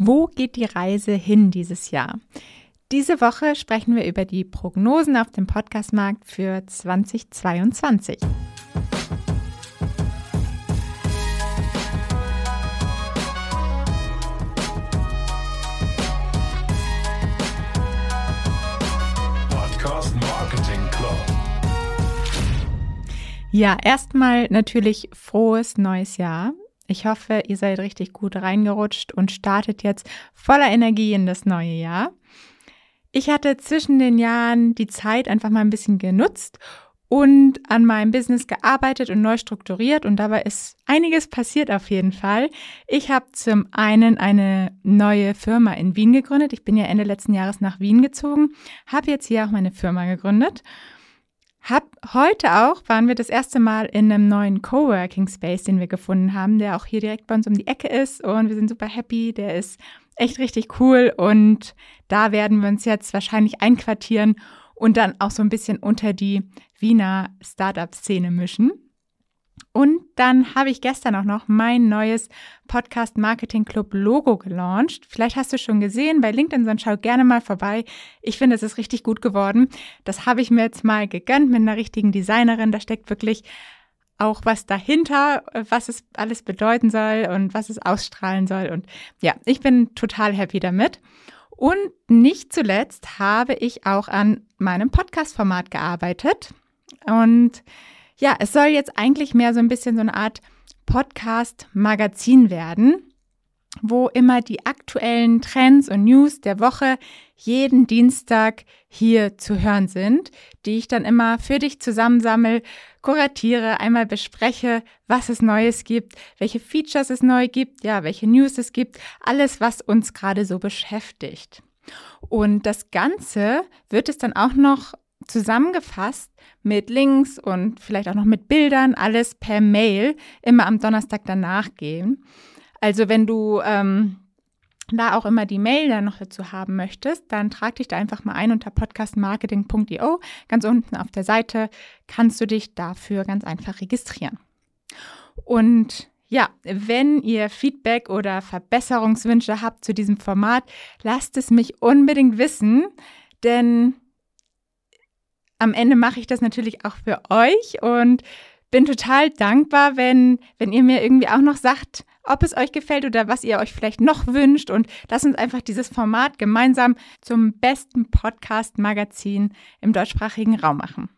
Wo geht die Reise hin dieses Jahr? Diese Woche sprechen wir über die Prognosen auf dem Podcastmarkt für 2022. Podcast Marketing Club. Ja, erstmal natürlich frohes neues Jahr. Ich hoffe, ihr seid richtig gut reingerutscht und startet jetzt voller Energie in das neue Jahr. Ich hatte zwischen den Jahren die Zeit einfach mal ein bisschen genutzt und an meinem Business gearbeitet und neu strukturiert und dabei ist einiges passiert auf jeden Fall. Ich habe zum einen eine neue Firma in Wien gegründet. Ich bin ja Ende letzten Jahres nach Wien gezogen, habe jetzt hier auch meine Firma gegründet hab heute auch waren wir das erste Mal in einem neuen Coworking Space, den wir gefunden haben, der auch hier direkt bei uns um die Ecke ist und wir sind super happy. Der ist echt richtig cool und da werden wir uns jetzt wahrscheinlich einquartieren und dann auch so ein bisschen unter die Wiener Startup-Szene mischen. Und dann habe ich gestern auch noch mein neues Podcast Marketing Club Logo gelauncht. Vielleicht hast du schon gesehen bei LinkedIn, sonst schau gerne mal vorbei. Ich finde, es ist richtig gut geworden. Das habe ich mir jetzt mal gegönnt mit einer richtigen Designerin. Da steckt wirklich auch was dahinter, was es alles bedeuten soll und was es ausstrahlen soll. Und ja, ich bin total happy damit. Und nicht zuletzt habe ich auch an meinem Podcast-Format gearbeitet. Und ja, es soll jetzt eigentlich mehr so ein bisschen so eine Art Podcast-Magazin werden, wo immer die aktuellen Trends und News der Woche jeden Dienstag hier zu hören sind, die ich dann immer für dich zusammensammel, kuratiere, einmal bespreche, was es Neues gibt, welche Features es neu gibt, ja, welche News es gibt, alles, was uns gerade so beschäftigt. Und das Ganze wird es dann auch noch zusammengefasst mit Links und vielleicht auch noch mit Bildern, alles per Mail, immer am Donnerstag danach gehen. Also wenn du ähm, da auch immer die Mail dann noch dazu haben möchtest, dann trag dich da einfach mal ein unter podcastmarketing.io. Ganz unten auf der Seite kannst du dich dafür ganz einfach registrieren. Und ja, wenn ihr Feedback oder Verbesserungswünsche habt zu diesem Format, lasst es mich unbedingt wissen, denn am Ende mache ich das natürlich auch für euch und bin total dankbar, wenn, wenn ihr mir irgendwie auch noch sagt, ob es euch gefällt oder was ihr euch vielleicht noch wünscht und lasst uns einfach dieses Format gemeinsam zum besten Podcast-Magazin im deutschsprachigen Raum machen.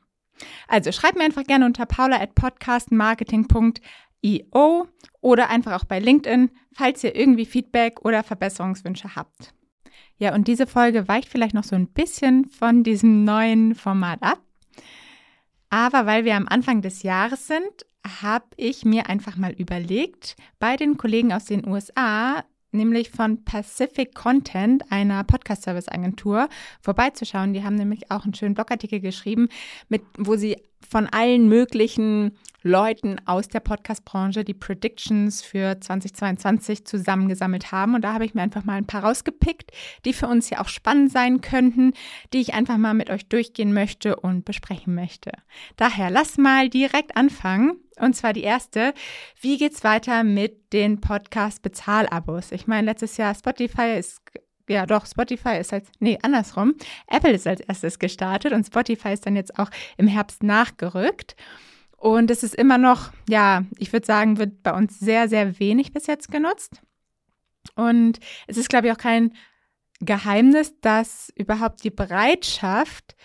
Also schreibt mir einfach gerne unter paula at podcastmarketing.io oder einfach auch bei LinkedIn, falls ihr irgendwie Feedback oder Verbesserungswünsche habt. Ja, und diese Folge weicht vielleicht noch so ein bisschen von diesem neuen Format ab. Aber weil wir am Anfang des Jahres sind, habe ich mir einfach mal überlegt, bei den Kollegen aus den USA, nämlich von Pacific Content, einer Podcast-Service-Agentur, vorbeizuschauen. Die haben nämlich auch einen schönen Blogartikel geschrieben, mit, wo sie von allen möglichen Leuten aus der Podcast-Branche die Predictions für 2022 zusammengesammelt haben. Und da habe ich mir einfach mal ein paar rausgepickt, die für uns ja auch spannend sein könnten, die ich einfach mal mit euch durchgehen möchte und besprechen möchte. Daher lass mal direkt anfangen. Und zwar die erste. Wie geht's weiter mit den Podcast-Bezahlabos? Ich meine, letztes Jahr Spotify ist ja doch, Spotify ist als, nee, andersrum. Apple ist als erstes gestartet und Spotify ist dann jetzt auch im Herbst nachgerückt. Und es ist immer noch, ja, ich würde sagen, wird bei uns sehr, sehr wenig bis jetzt genutzt. Und es ist, glaube ich, auch kein Geheimnis, dass überhaupt die Bereitschaft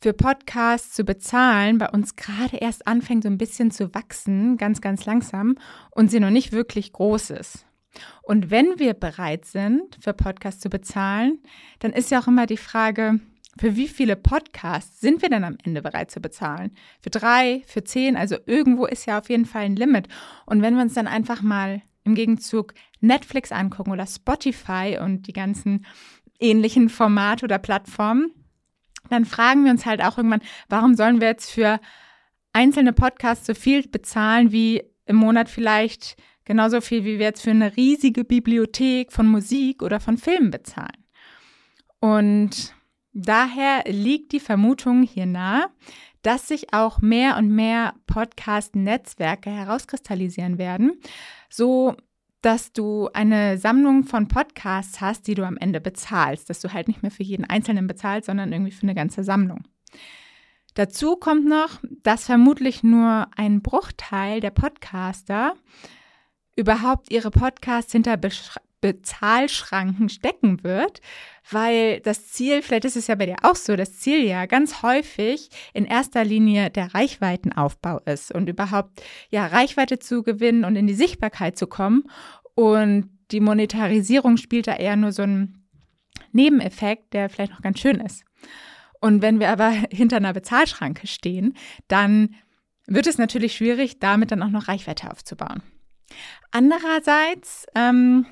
für Podcasts zu bezahlen bei uns gerade erst anfängt, so ein bisschen zu wachsen, ganz, ganz langsam und sie noch nicht wirklich groß ist. Und wenn wir bereit sind, für Podcasts zu bezahlen, dann ist ja auch immer die Frage, für wie viele Podcasts sind wir denn am Ende bereit zu bezahlen? Für drei, für zehn? Also irgendwo ist ja auf jeden Fall ein Limit. Und wenn wir uns dann einfach mal im Gegenzug Netflix angucken oder Spotify und die ganzen ähnlichen Formate oder Plattformen, dann fragen wir uns halt auch irgendwann, warum sollen wir jetzt für einzelne Podcasts so viel bezahlen wie im Monat vielleicht genauso viel, wie wir jetzt für eine riesige Bibliothek von Musik oder von Filmen bezahlen. Und daher liegt die Vermutung hier nahe, dass sich auch mehr und mehr Podcast-Netzwerke herauskristallisieren werden, so dass du eine Sammlung von Podcasts hast, die du am Ende bezahlst, dass du halt nicht mehr für jeden einzelnen bezahlst, sondern irgendwie für eine ganze Sammlung. Dazu kommt noch, dass vermutlich nur ein Bruchteil der Podcaster überhaupt ihre Podcasts hinter Bezahlschranken stecken wird, weil das Ziel, vielleicht ist es ja bei dir auch so, das Ziel ja ganz häufig in erster Linie der Reichweitenaufbau ist und überhaupt ja Reichweite zu gewinnen und in die Sichtbarkeit zu kommen und die Monetarisierung spielt da eher nur so einen Nebeneffekt, der vielleicht noch ganz schön ist. Und wenn wir aber hinter einer Bezahlschranke stehen, dann wird es natürlich schwierig, damit dann auch noch Reichweite aufzubauen. Andererseits ähm,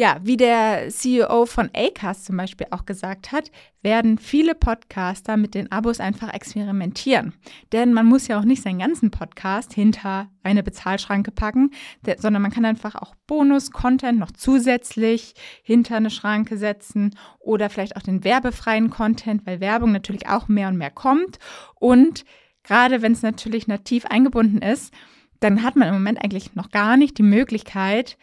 ja, wie der CEO von Acast zum Beispiel auch gesagt hat, werden viele Podcaster mit den Abos einfach experimentieren. Denn man muss ja auch nicht seinen ganzen Podcast hinter eine Bezahlschranke packen, sondern man kann einfach auch Bonus-Content noch zusätzlich hinter eine Schranke setzen oder vielleicht auch den werbefreien Content, weil Werbung natürlich auch mehr und mehr kommt. Und gerade wenn es natürlich nativ eingebunden ist, dann hat man im Moment eigentlich noch gar nicht die Möglichkeit,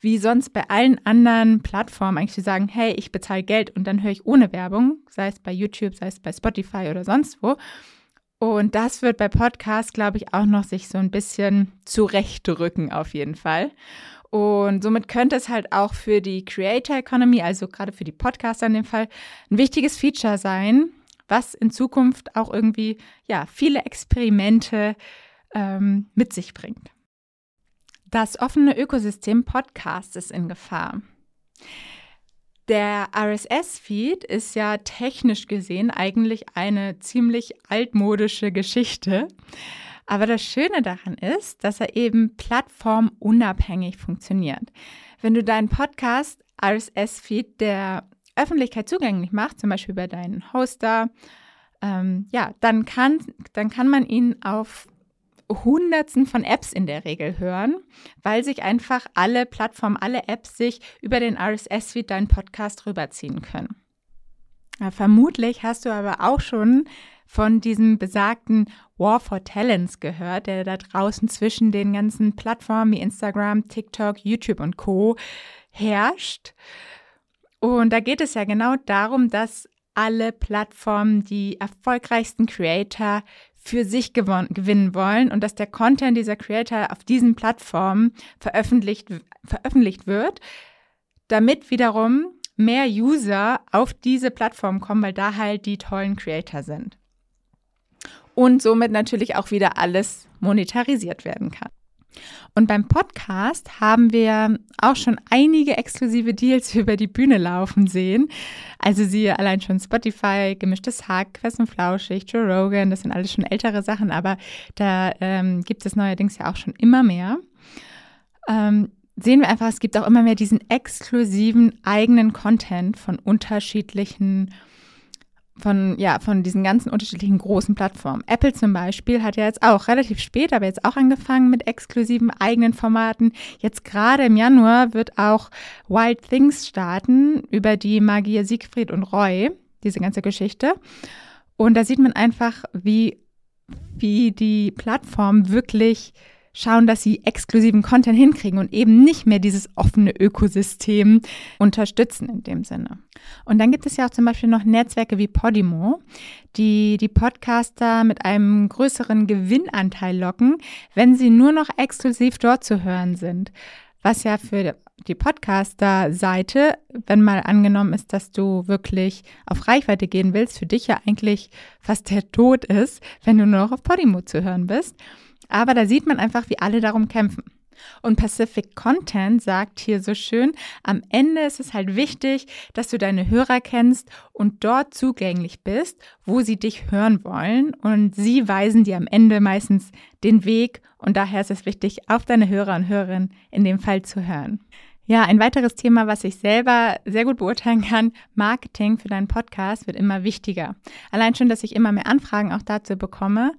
wie sonst bei allen anderen Plattformen eigentlich zu sagen, hey, ich bezahle Geld und dann höre ich ohne Werbung, sei es bei YouTube, sei es bei Spotify oder sonst wo. Und das wird bei Podcasts, glaube ich, auch noch sich so ein bisschen zurechtrücken auf jeden Fall. Und somit könnte es halt auch für die Creator Economy, also gerade für die Podcaster in dem Fall, ein wichtiges Feature sein, was in Zukunft auch irgendwie ja viele Experimente ähm, mit sich bringt. Das offene Ökosystem Podcast ist in Gefahr. Der RSS-Feed ist ja technisch gesehen eigentlich eine ziemlich altmodische Geschichte. Aber das Schöne daran ist, dass er eben plattformunabhängig funktioniert. Wenn du deinen Podcast RSS-Feed der Öffentlichkeit zugänglich machst, zum Beispiel bei deinen Hoster, ähm, ja, dann kann, dann kann man ihn auf Hunderten von Apps in der Regel hören, weil sich einfach alle Plattformen, alle Apps sich über den RSS-Feed deinen Podcast rüberziehen können. Vermutlich hast du aber auch schon von diesem besagten War for Talents gehört, der da draußen zwischen den ganzen Plattformen wie Instagram, TikTok, YouTube und Co herrscht. Und da geht es ja genau darum, dass alle Plattformen die erfolgreichsten Creator für sich gewinnen wollen und dass der Content dieser Creator auf diesen Plattformen veröffentlicht, veröffentlicht wird, damit wiederum mehr User auf diese Plattform kommen, weil da halt die tollen Creator sind. Und somit natürlich auch wieder alles monetarisiert werden kann. Und beim Podcast haben wir auch schon einige exklusive Deals über die Bühne laufen sehen. Also siehe allein schon Spotify, Gemischtes Hack, Quest und Flauschig, Joe Rogan, das sind alles schon ältere Sachen, aber da ähm, gibt es neuerdings ja auch schon immer mehr. Ähm, sehen wir einfach, es gibt auch immer mehr diesen exklusiven eigenen Content von unterschiedlichen von, ja, von diesen ganzen unterschiedlichen großen Plattformen. Apple zum Beispiel hat ja jetzt auch relativ spät, aber jetzt auch angefangen mit exklusiven eigenen Formaten. Jetzt gerade im Januar wird auch Wild Things starten über die Magier Siegfried und Roy, diese ganze Geschichte. Und da sieht man einfach, wie, wie die Plattform wirklich schauen, dass sie exklusiven Content hinkriegen und eben nicht mehr dieses offene Ökosystem unterstützen in dem Sinne. Und dann gibt es ja auch zum Beispiel noch Netzwerke wie Podimo, die die Podcaster mit einem größeren Gewinnanteil locken, wenn sie nur noch exklusiv dort zu hören sind. Was ja für die Podcaster-Seite, wenn mal angenommen ist, dass du wirklich auf Reichweite gehen willst, für dich ja eigentlich fast der Tod ist, wenn du nur noch auf Podimo zu hören bist. Aber da sieht man einfach, wie alle darum kämpfen. Und Pacific Content sagt hier so schön, am Ende ist es halt wichtig, dass du deine Hörer kennst und dort zugänglich bist, wo sie dich hören wollen. Und sie weisen dir am Ende meistens den Weg. Und daher ist es wichtig, auf deine Hörer und Hörerinnen in dem Fall zu hören. Ja, ein weiteres Thema, was ich selber sehr gut beurteilen kann, Marketing für deinen Podcast wird immer wichtiger. Allein schon, dass ich immer mehr Anfragen auch dazu bekomme.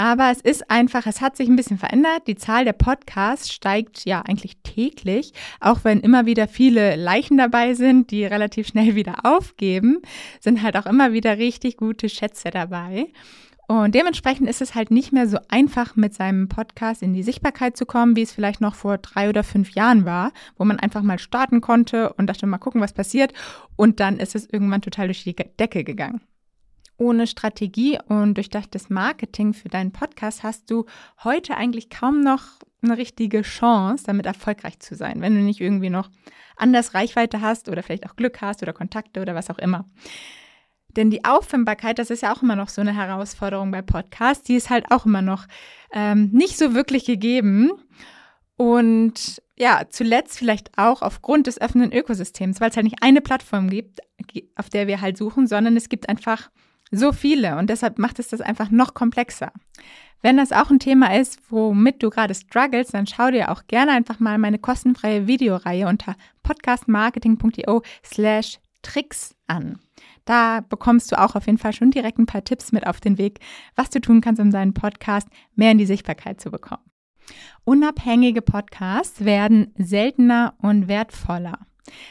Aber es ist einfach, es hat sich ein bisschen verändert. Die Zahl der Podcasts steigt ja eigentlich täglich, auch wenn immer wieder viele Leichen dabei sind, die relativ schnell wieder aufgeben, sind halt auch immer wieder richtig gute Schätze dabei. Und dementsprechend ist es halt nicht mehr so einfach, mit seinem Podcast in die Sichtbarkeit zu kommen, wie es vielleicht noch vor drei oder fünf Jahren war, wo man einfach mal starten konnte und dachte, mal gucken, was passiert. Und dann ist es irgendwann total durch die Decke gegangen. Ohne Strategie und durchdachtes Marketing für deinen Podcast hast du heute eigentlich kaum noch eine richtige Chance, damit erfolgreich zu sein, wenn du nicht irgendwie noch anders Reichweite hast oder vielleicht auch Glück hast oder Kontakte oder was auch immer. Denn die Auffindbarkeit, das ist ja auch immer noch so eine Herausforderung bei Podcasts, die ist halt auch immer noch ähm, nicht so wirklich gegeben. Und ja, zuletzt vielleicht auch aufgrund des offenen Ökosystems, weil es halt nicht eine Plattform gibt, auf der wir halt suchen, sondern es gibt einfach so viele und deshalb macht es das einfach noch komplexer. Wenn das auch ein Thema ist, womit du gerade struggles, dann schau dir auch gerne einfach mal meine kostenfreie Videoreihe unter podcastmarketing.io slash Tricks an. Da bekommst du auch auf jeden Fall schon direkt ein paar Tipps mit auf den Weg, was du tun kannst, um deinen Podcast mehr in die Sichtbarkeit zu bekommen. Unabhängige Podcasts werden seltener und wertvoller.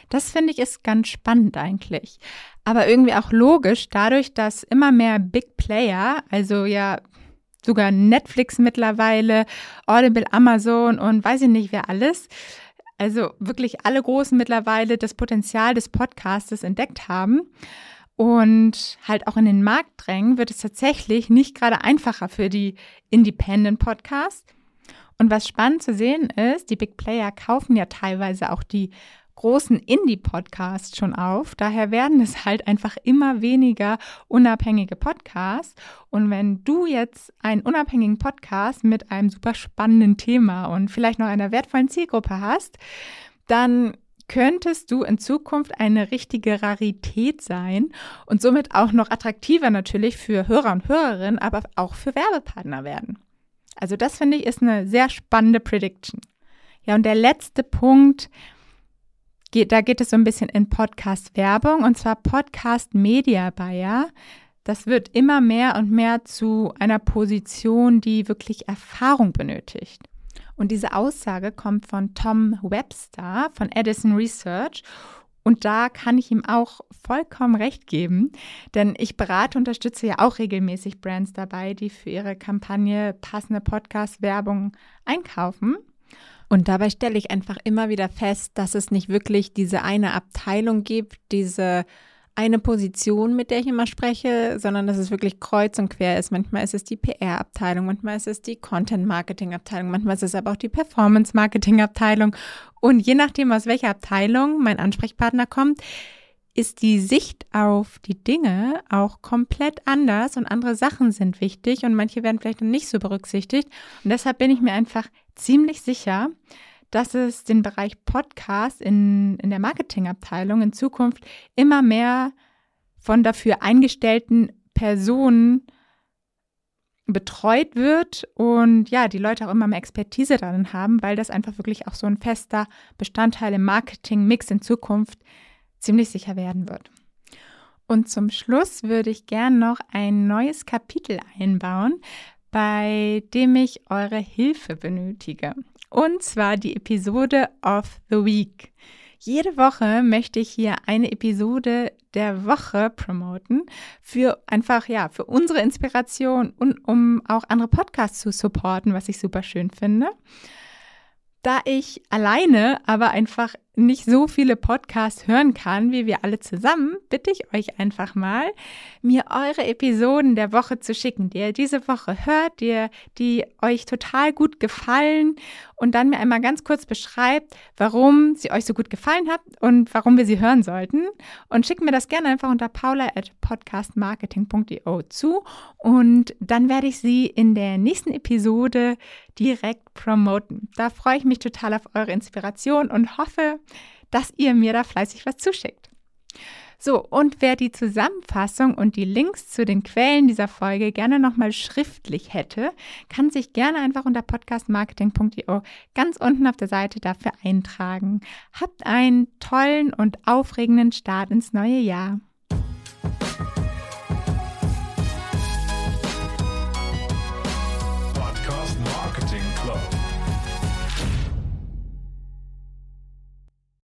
Das finde ich ist ganz spannend eigentlich. Aber irgendwie auch logisch, dadurch, dass immer mehr Big Player, also ja sogar Netflix mittlerweile, Audible, Amazon und weiß ich nicht wer alles, also wirklich alle Großen mittlerweile das Potenzial des Podcastes entdeckt haben und halt auch in den Markt drängen, wird es tatsächlich nicht gerade einfacher für die Independent Podcasts. Und was spannend zu sehen ist, die Big Player kaufen ja teilweise auch die großen Indie-Podcasts schon auf. Daher werden es halt einfach immer weniger unabhängige Podcasts. Und wenn du jetzt einen unabhängigen Podcast mit einem super spannenden Thema und vielleicht noch einer wertvollen Zielgruppe hast, dann könntest du in Zukunft eine richtige Rarität sein und somit auch noch attraktiver natürlich für Hörer und Hörerinnen, aber auch für Werbepartner werden. Also das finde ich ist eine sehr spannende Prediction. Ja, und der letzte Punkt, geht, da geht es so ein bisschen in Podcast-Werbung und zwar Podcast Media Buyer. Das wird immer mehr und mehr zu einer Position, die wirklich Erfahrung benötigt. Und diese Aussage kommt von Tom Webster von Edison Research. Und da kann ich ihm auch vollkommen recht geben, denn ich berate unterstütze ja auch regelmäßig Brands dabei, die für ihre Kampagne passende Podcast-Werbung einkaufen. Und dabei stelle ich einfach immer wieder fest, dass es nicht wirklich diese eine Abteilung gibt, diese eine Position, mit der ich immer spreche, sondern dass es wirklich kreuz und quer ist. Manchmal ist es die PR-Abteilung, manchmal ist es die Content-Marketing-Abteilung, manchmal ist es aber auch die Performance-Marketing-Abteilung. Und je nachdem, aus welcher Abteilung mein Ansprechpartner kommt, ist die Sicht auf die Dinge auch komplett anders und andere Sachen sind wichtig und manche werden vielleicht nicht so berücksichtigt. Und deshalb bin ich mir einfach ziemlich sicher, dass es den Bereich Podcast in, in der Marketingabteilung in Zukunft immer mehr von dafür eingestellten Personen betreut wird und ja, die Leute auch immer mehr Expertise darin haben, weil das einfach wirklich auch so ein fester Bestandteil im Marketing-Mix in Zukunft ziemlich sicher werden wird. Und zum Schluss würde ich gern noch ein neues Kapitel einbauen, bei dem ich eure Hilfe benötige. Und zwar die Episode of the Week. Jede Woche möchte ich hier eine Episode der Woche promoten für einfach ja für unsere Inspiration und um auch andere Podcasts zu supporten, was ich super schön finde. Da ich alleine aber einfach nicht so viele Podcasts hören kann, wie wir alle zusammen, bitte ich euch einfach mal, mir eure Episoden der Woche zu schicken, die ihr diese Woche hört, die, die euch total gut gefallen und dann mir einmal ganz kurz beschreibt, warum sie euch so gut gefallen hat und warum wir sie hören sollten. Und schickt mir das gerne einfach unter paula at podcastmarketing.io zu und dann werde ich sie in der nächsten Episode direkt promoten. Da freue ich mich total auf eure Inspiration und hoffe, dass ihr mir da fleißig was zuschickt. So, und wer die Zusammenfassung und die Links zu den Quellen dieser Folge gerne nochmal schriftlich hätte, kann sich gerne einfach unter podcastmarketing.io ganz unten auf der Seite dafür eintragen. Habt einen tollen und aufregenden Start ins neue Jahr.